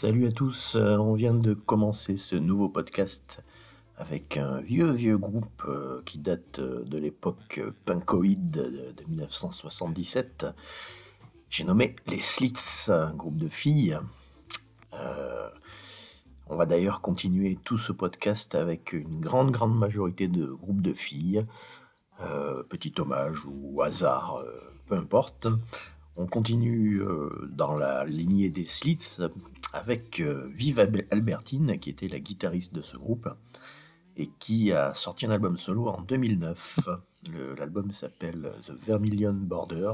Salut à tous, euh, on vient de commencer ce nouveau podcast avec un vieux vieux groupe euh, qui date euh, de l'époque punkoïde de, de 1977. J'ai nommé les Slits, un groupe de filles. On va d'ailleurs continuer tout ce podcast avec une grande grande majorité de groupes de filles. Petit hommage ou hasard, peu importe. On continue dans la lignée des Slits avec euh, Vive Albe- Albertine, qui était la guitariste de ce groupe et qui a sorti un album solo en 2009. Le- L'album s'appelle The Vermilion Border,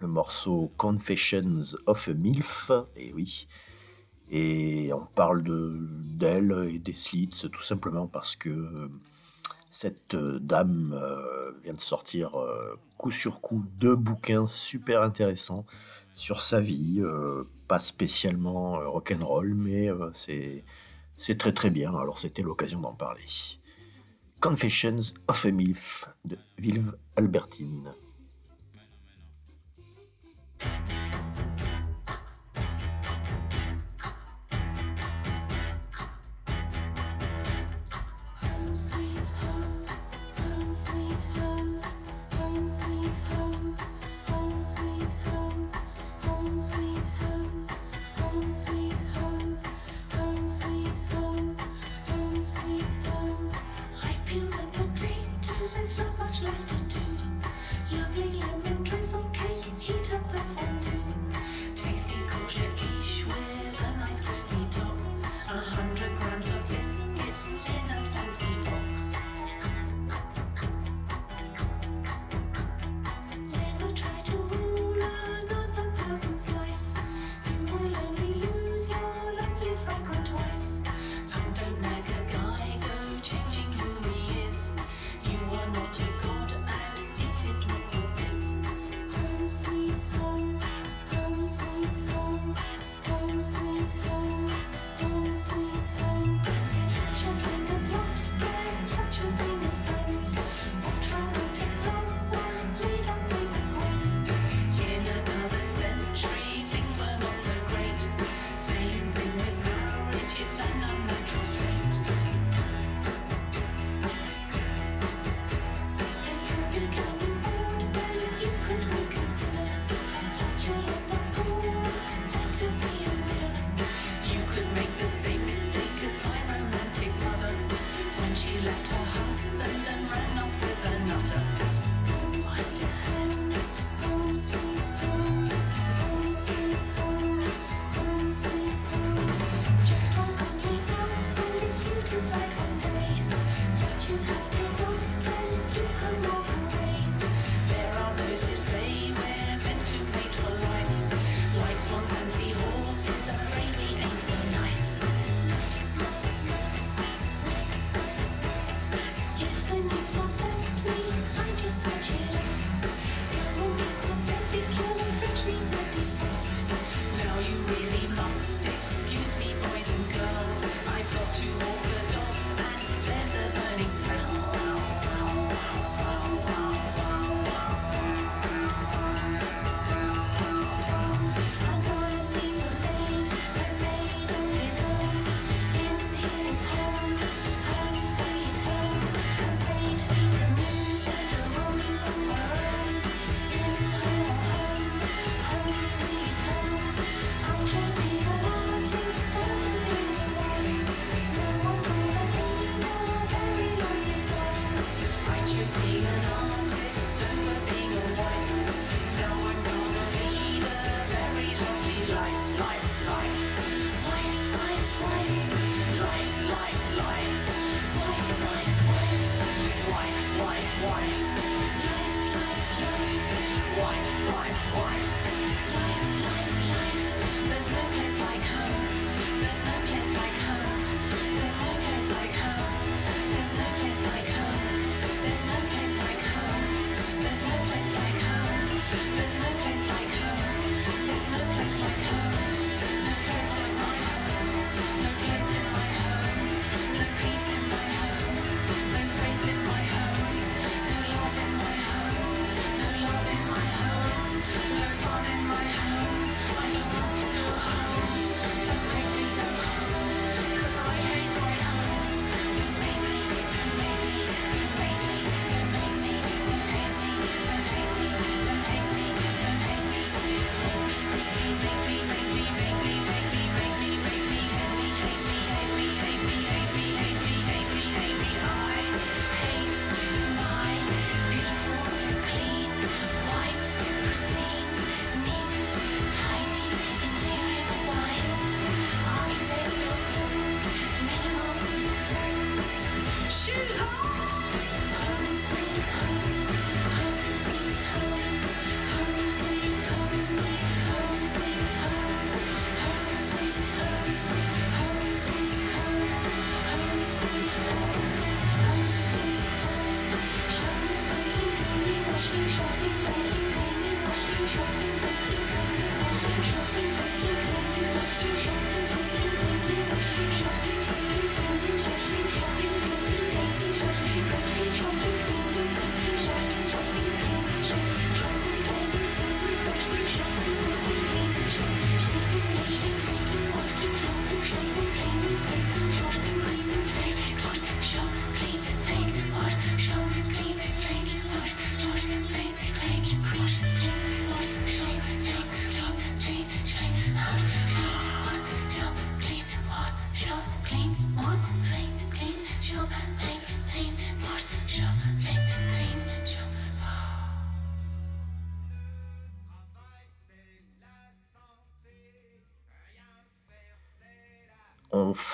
le morceau Confessions of a MILF, et oui. Et on parle de d'elle et des Slits tout simplement parce que euh, cette euh, dame euh, vient de sortir euh, coup sur coup deux bouquins super intéressants sur sa vie, euh, pas spécialement euh, rock'n'roll, mais euh, c'est c'est très très bien, alors c'était l'occasion d'en parler. Confessions of a MILF de Vilve Albertine.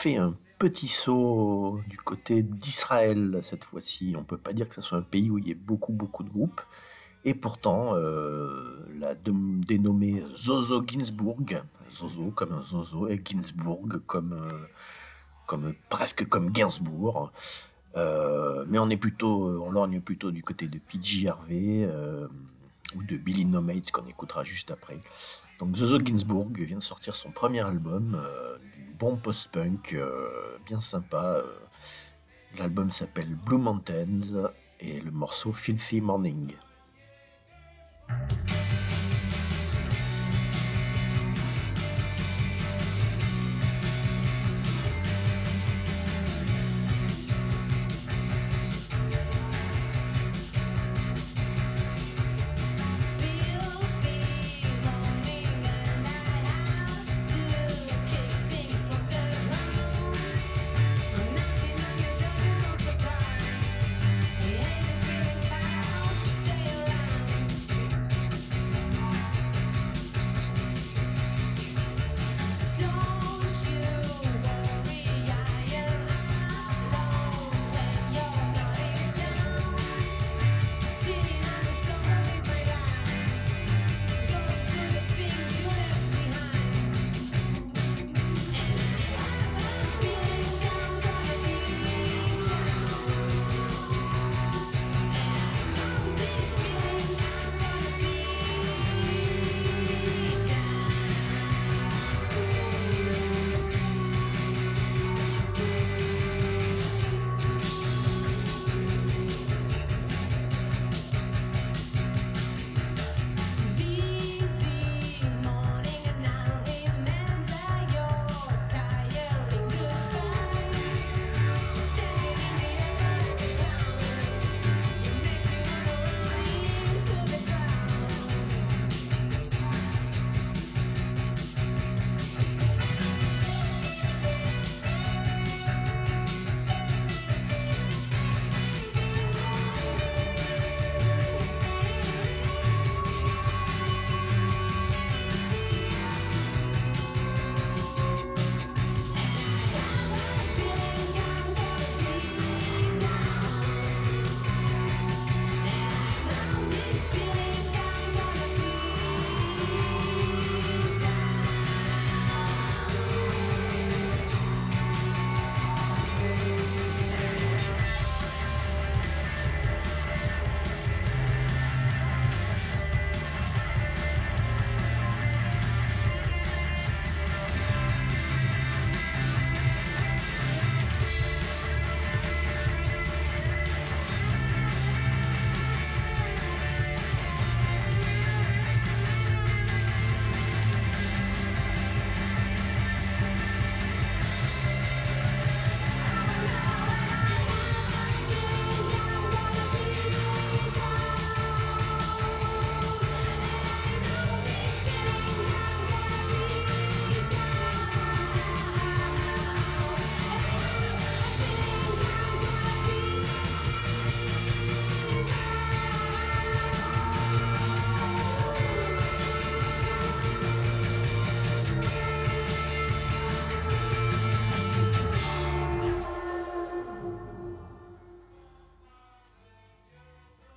Fait un petit saut du côté d'Israël cette fois-ci. On peut pas dire que ce soit un pays où il y ait beaucoup beaucoup de groupes. Et pourtant, euh, la dénommée Zozo Ginsburg, Zozo comme un Zozo et Ginsburg comme, euh, comme presque comme Gainsbourg. Euh, mais on est plutôt, on lorgne plutôt du côté de PG Harvey euh, ou de Billy No qu'on écoutera juste après. Donc Zozo Ginsburg vient de sortir son premier album, euh, bon post-punk, euh, bien sympa. euh. L'album s'appelle Blue Mountains et le morceau Filthy Morning.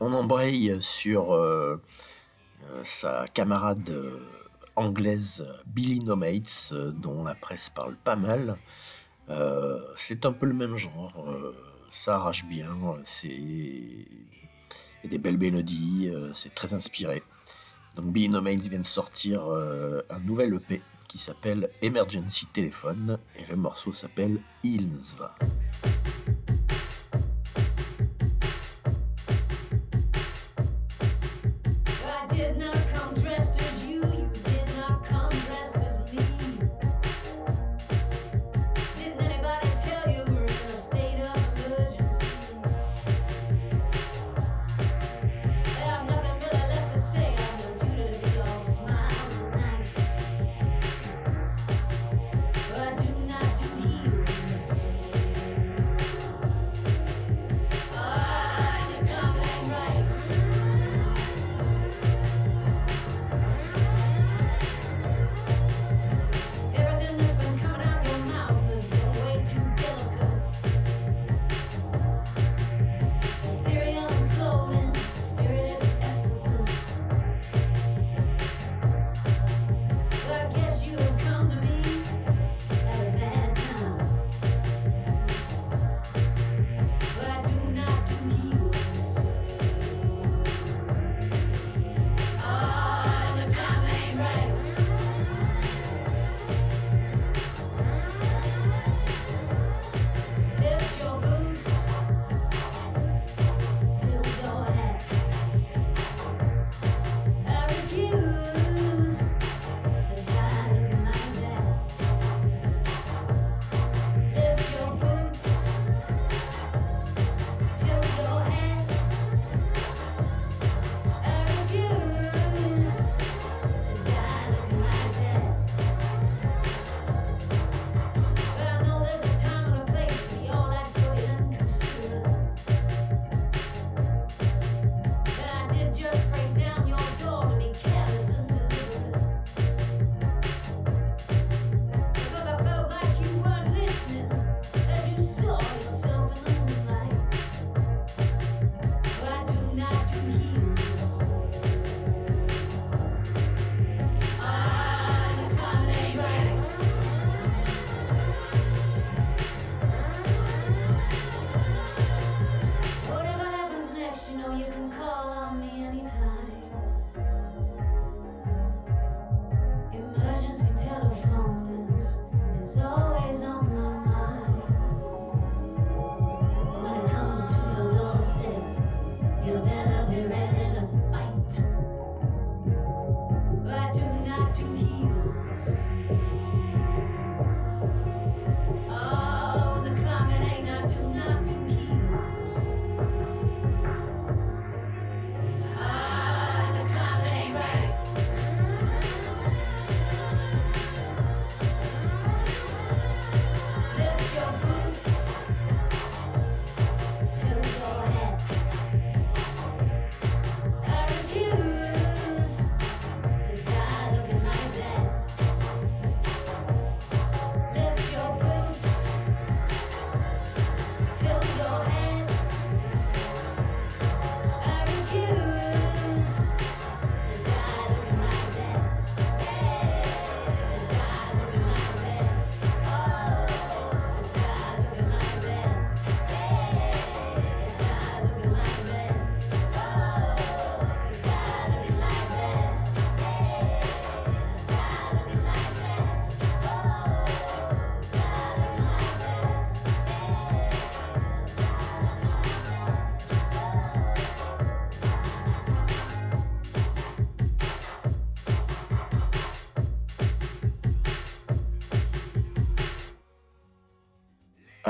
On embraye sur euh, euh, sa camarade euh, anglaise Billy No Mates, dont la presse parle pas mal. C'est un peu le même genre, ça arrache bien, c'est des belles mélodies, c'est très inspiré. Donc Billy No Mates vient de sortir un nouvel EP qui s'appelle Emergency Telephone et le morceau s'appelle Hills.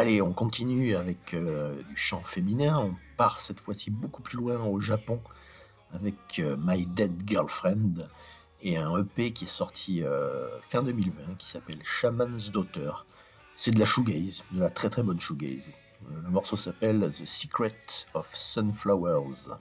Allez, on continue avec euh, du chant féminin. On part cette fois-ci beaucoup plus loin au Japon avec euh, My Dead Girlfriend et un EP qui est sorti euh, fin 2020 qui s'appelle Shaman's Daughter. C'est de la shoegaze, de la très très bonne shoegaze. Le morceau s'appelle The Secret of. Sunflowers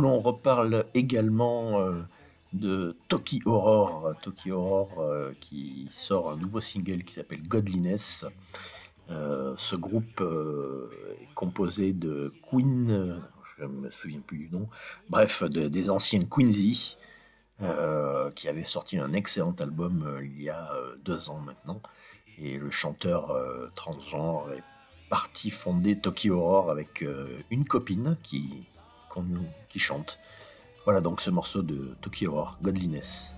où l'on reparle également euh, de Toki Horror, Toki Horror euh, qui sort un nouveau single qui s'appelle Godliness. Euh, ce groupe est composé de Queen, je ne me souviens plus du nom, bref, de- des anciens euh, qui avaient sorti un excellent album il y a deux ans maintenant. Et le chanteur transgenre est parti fonder Toki Horror avec une copine qui, qui chante. Voilà donc ce morceau de Toki Horror, Godliness.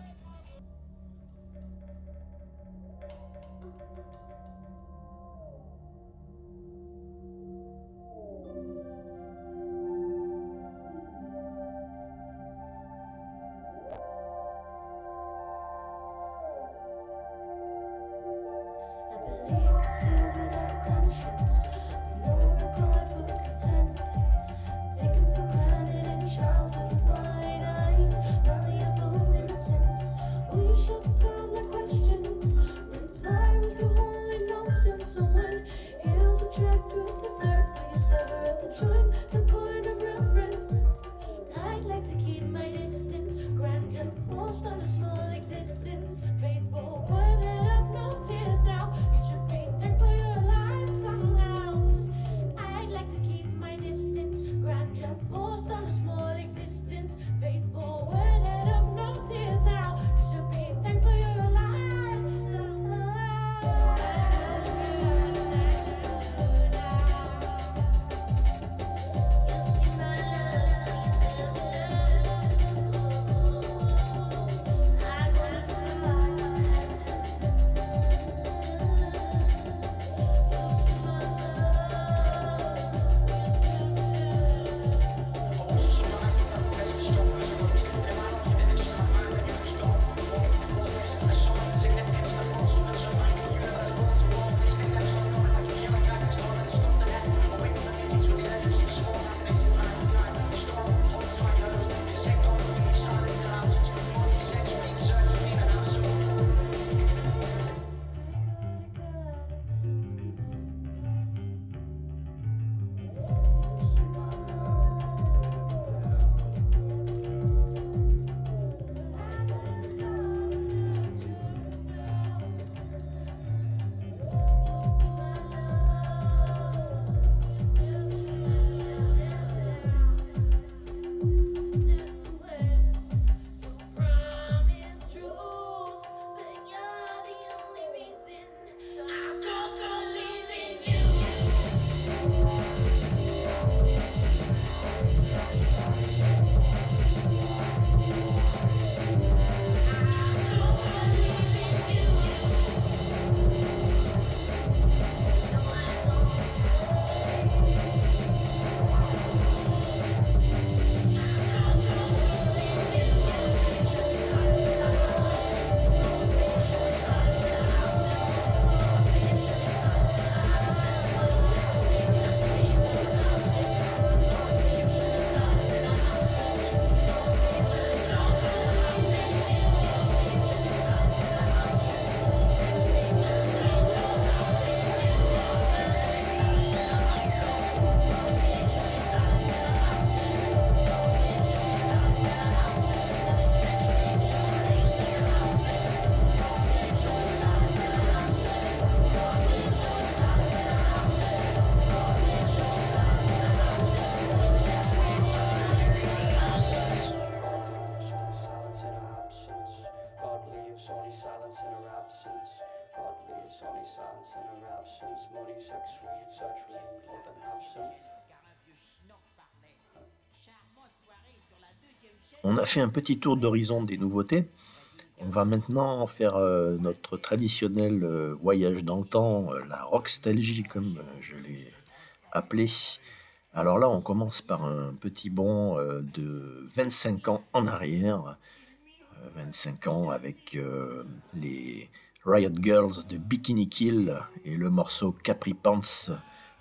On a fait un petit tour d'horizon des nouveautés. On va maintenant faire euh, notre traditionnel euh, voyage dans le temps, euh, la rockstalgie comme je l'ai appelé. Alors là, on commence par un petit bond de 25 ans en arrière. Euh, 25 ans avec les Riot Girls de Bikini Kill et le morceau Capri Pants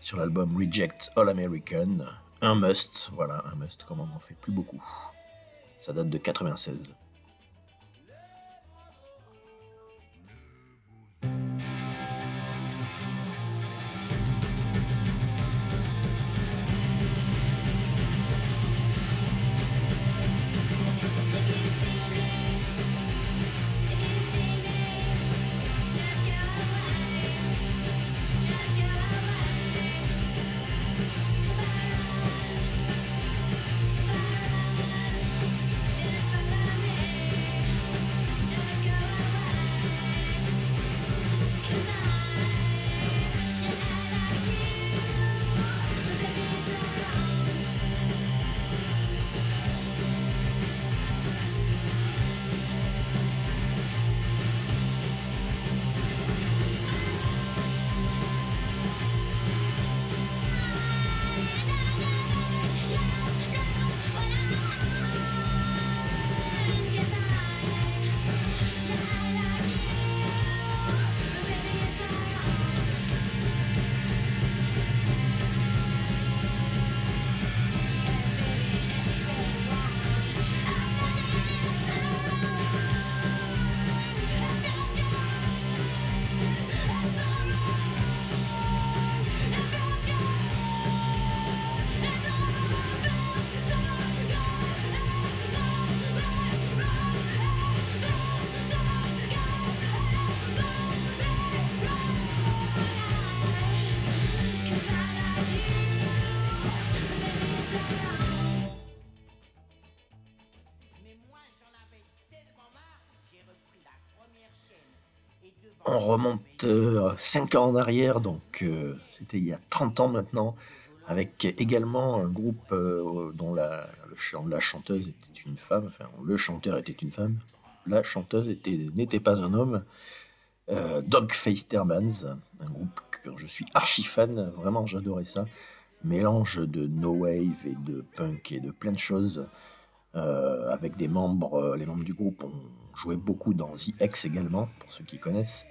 sur l'album Reject All American. Un must, voilà, un must, comme on n'en fait plus beaucoup. Ça date de 96. Remonte 5 ans en arrière, donc euh, c'était il y a 30 ans maintenant, avec également un groupe euh, dont la, la chanteuse était une femme, enfin le chanteur était une femme, la chanteuse était- n'était pas un homme. Euh, Dogface Termans, un groupe que je suis archi fan, vraiment j'adorais ça. Mélange de no wave et de punk et de plein de choses. euh, avec des membres, euh, les membres du groupe ont joué beaucoup dans The X également, pour ceux qui connaissent.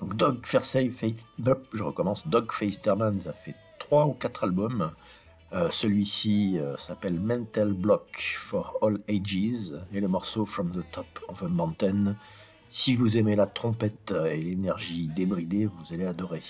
Donc Dog Fairsafe, Face- je recommence. Dog Face Termans a fait trois ou quatre albums. Euh, Celui-ci euh, s'appelle Mental Block for All Ages et le morceau From the Top of a Mountain. Si vous aimez la trompette et l'énergie débridée, vous allez adorer.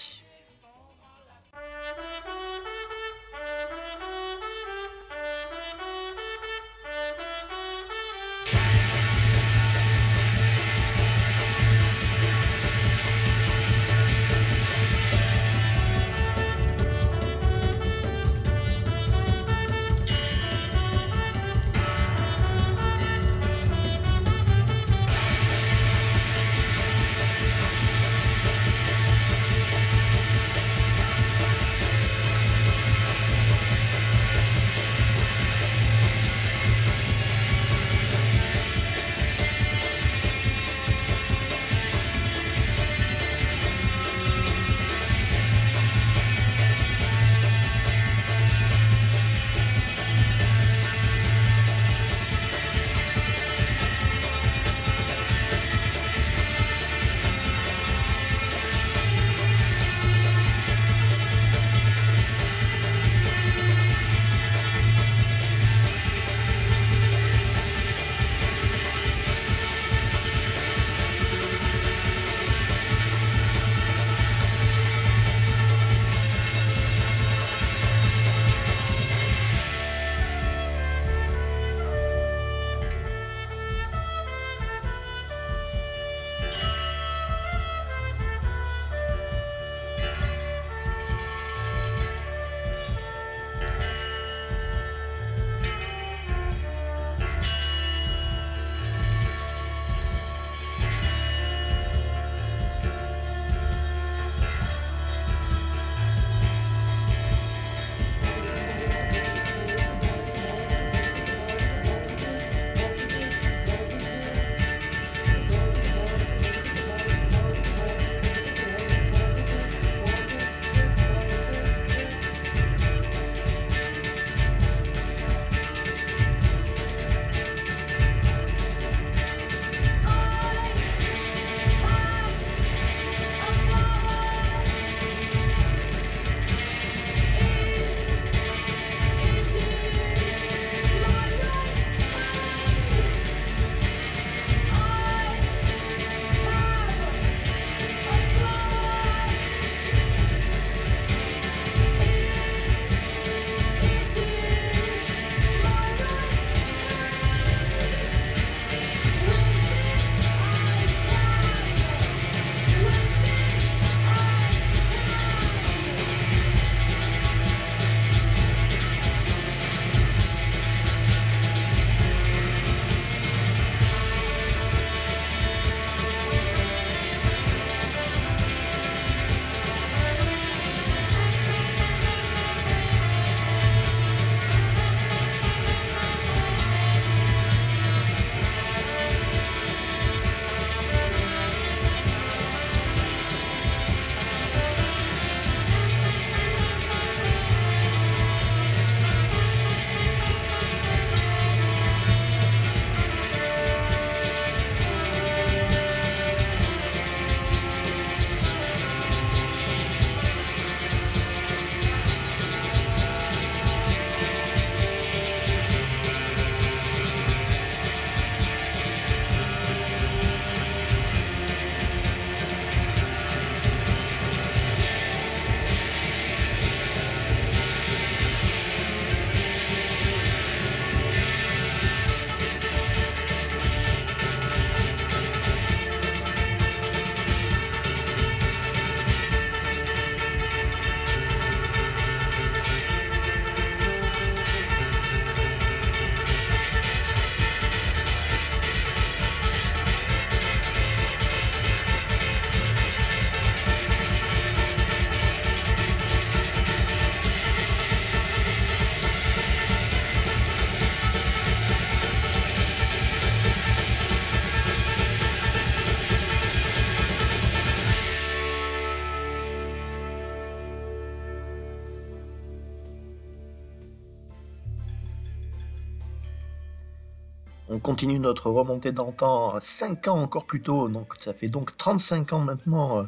Continue notre remontée le temps 5 ans encore plus tôt, donc ça fait donc 35 ans maintenant, euh,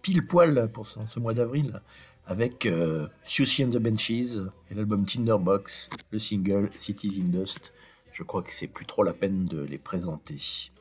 pile poil pour ce, ce mois d'avril, avec euh, Susie and the Benches et l'album Tinderbox, le single Cities in Dust. Je crois que c'est plus trop la peine de les présenter.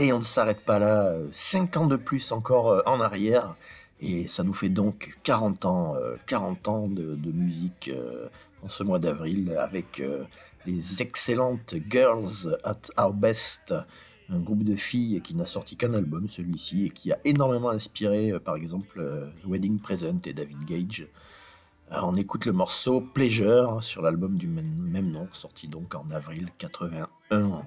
Allez, on ne s'arrête pas là. 5 ans de plus encore euh, en arrière. Et ça nous fait donc 40 ans, euh, 40 ans de, musique euh, en ce mois d'avril avec euh, les excellentes Girls at Our Best, un groupe de filles qui n'a sorti qu'un album, celui-ci, et qui a énormément inspiré, euh, par exemple, euh, Wedding Present et David Gage. Euh, on écoute le morceau Pleasure sur l'album du même nom, sorti donc en avril 81.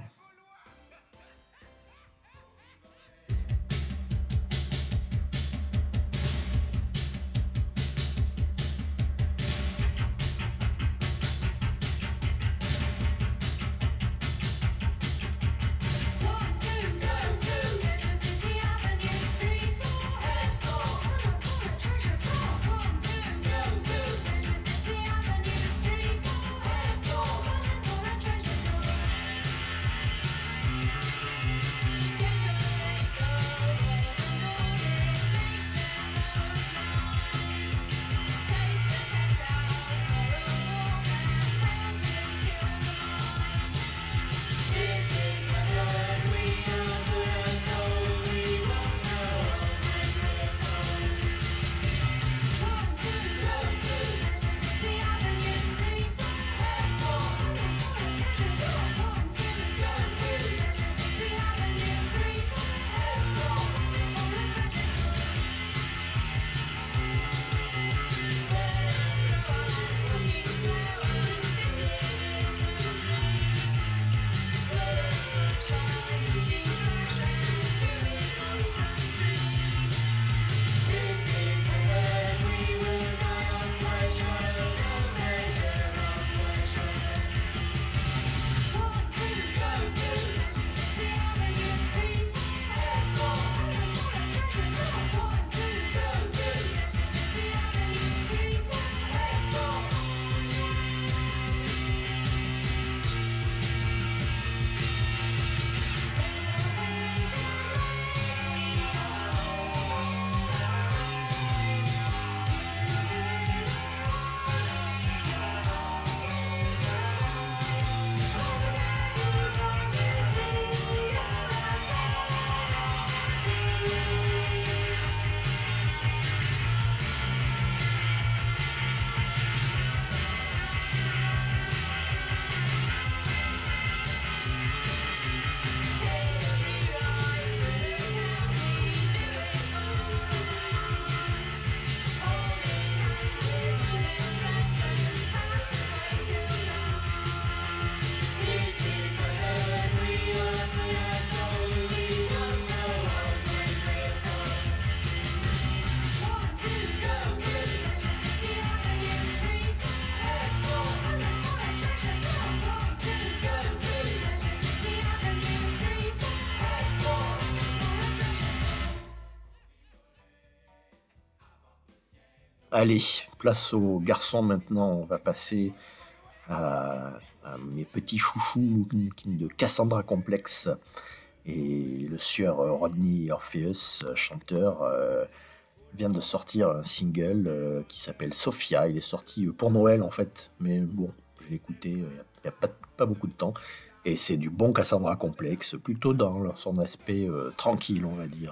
Allez, place aux garçons maintenant. On va passer à, mes petits chouchous de Cassandra Complexe et le sieur Rodney Orpheus, chanteur, euh, vient de sortir un single euh, qui s'appelle Sophia. Il est sorti euh, pour Noël en fait, mais bon, je l'ai écouté il n'y a, pas, beaucoup de temps. Et c'est du bon Cassandra complexe, plutôt dans son aspect tranquille, on va dire.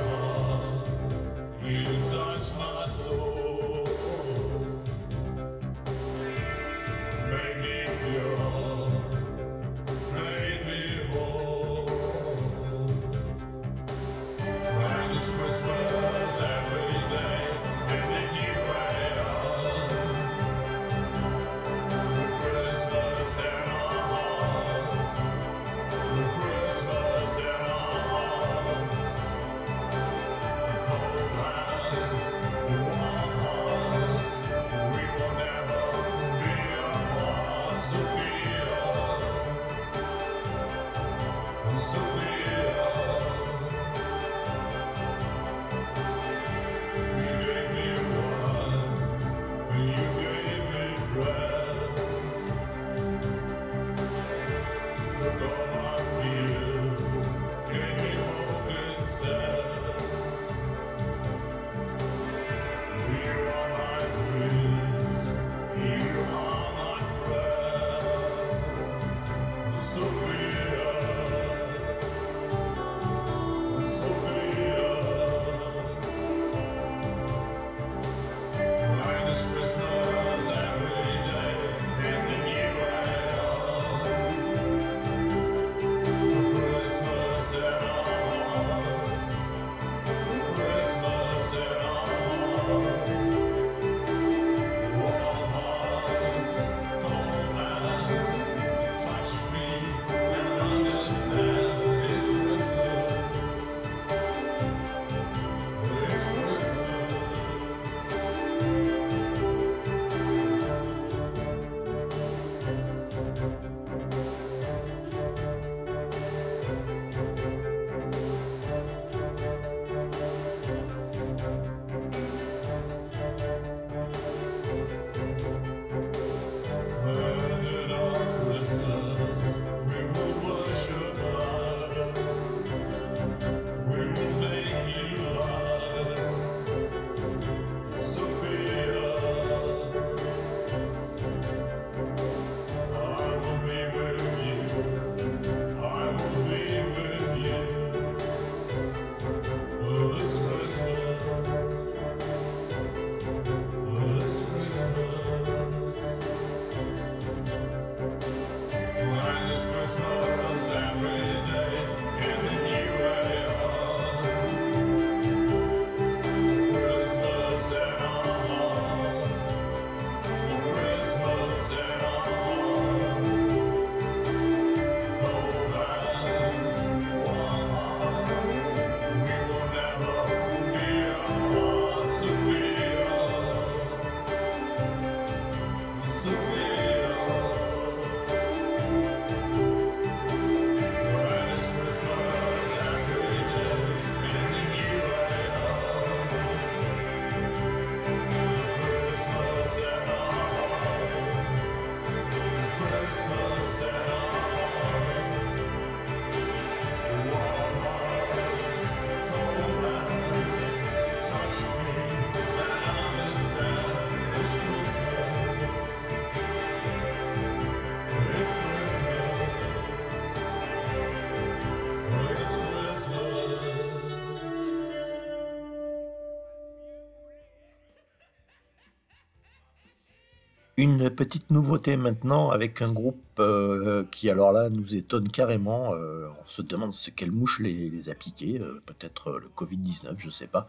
Une petite nouveauté maintenant avec un groupe euh, qui alors là nous étonne carrément. Euh, on se demande ce quelle mouche les, les a piqués, euh, peut-être le Covid-19, je ne sais pas.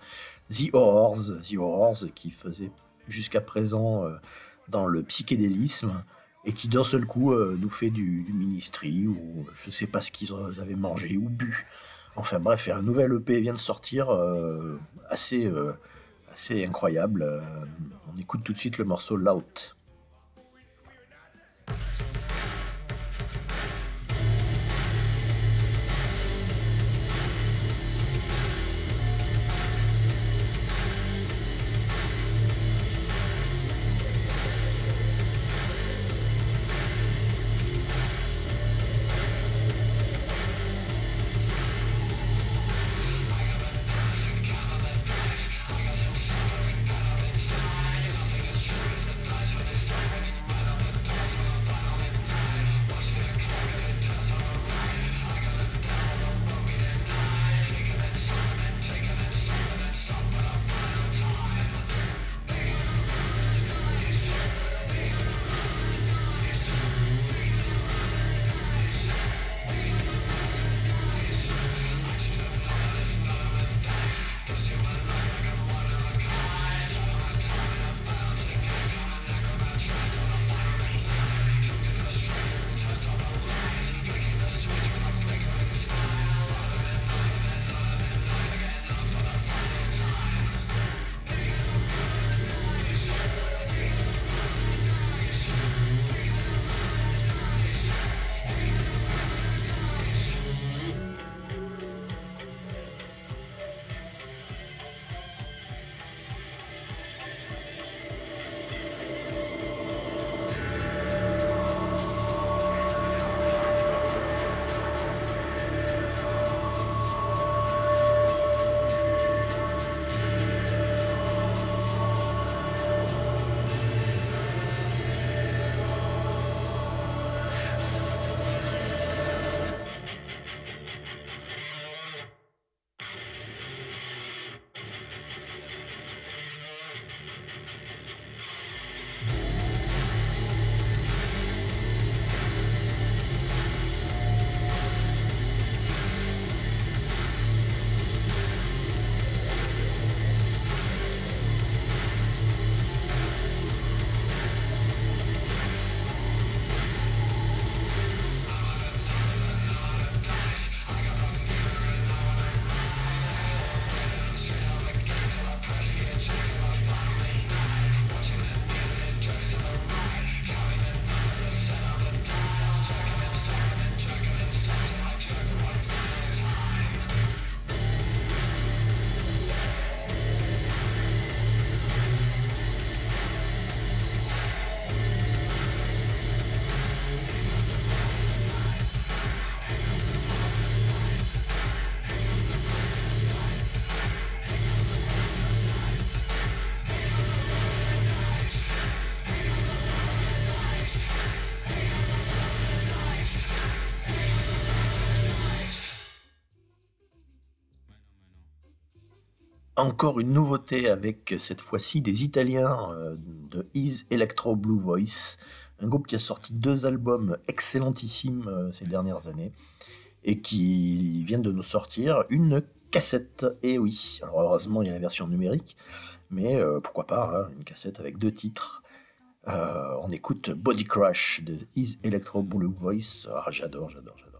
The Horrors, The Horrors qui faisait jusqu'à présent dans le psychédélisme et qui d'un seul coup nous fait du, du ministry ou je ne sais pas ce qu'ils avaient mangé ou bu. Enfin bref, un nouvel EP vient de sortir assez, assez incroyable. on écoute tout de suite le morceau Lout. Encore une nouveauté avec cette fois-ci des Italiens euh, de Is Electro Blue Voice, un groupe qui a sorti deux albums excellentissimes euh, ces dernières années et qui viennent de nous sortir une cassette. Et oui, alors heureusement il y a la version numérique, mais euh, pourquoi pas, hein, une cassette avec deux titres. Euh, on écoute Body Crash de Is Electro Blue Voice. Ah, j'adore, j'adore, j'adore.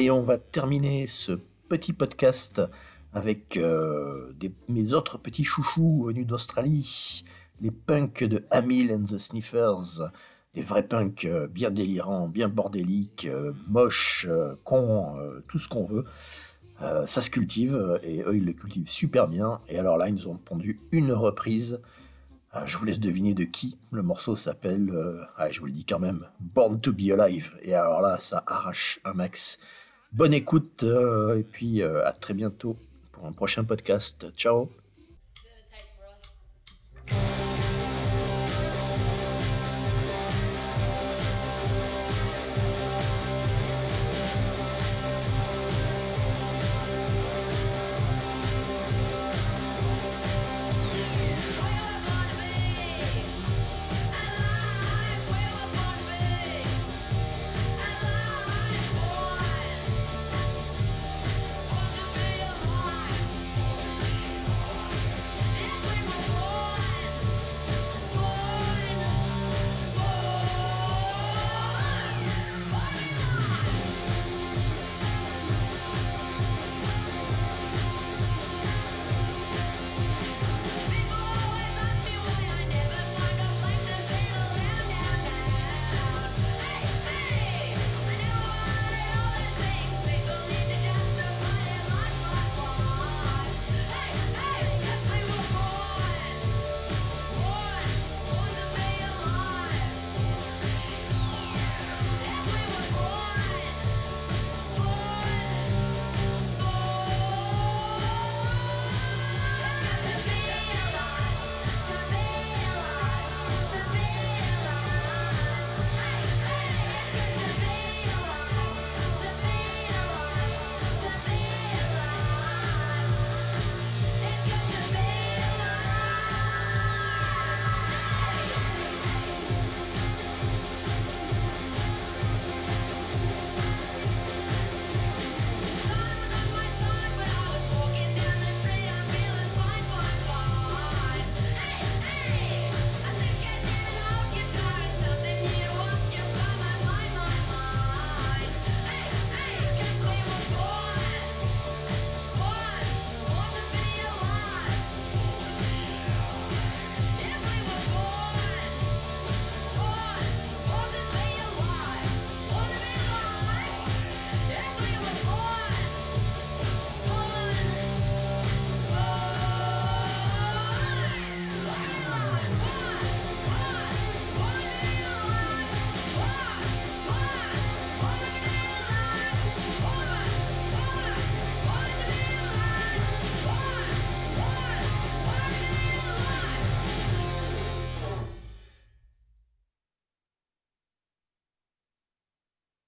Et on va terminer ce petit podcast avec euh, mes autres petits chouchous venus d'Australie, les punks de Hamil and the Sniffers, des vrais punks euh, bien délirants, bien bordéliques, euh, moches, cons, tout ce qu'on veut. Ça se cultive et eux ils le cultivent super bien. Et alors là, ils nous ont pondu une reprise. Je vous laisse deviner de qui. Le morceau s'appelle, ah, je vous le dis quand même, Born to be Alive. Et alors là, ça arrache un max. Bonne écoute euh, et puis euh, à très bientôt pour un prochain podcast. Ciao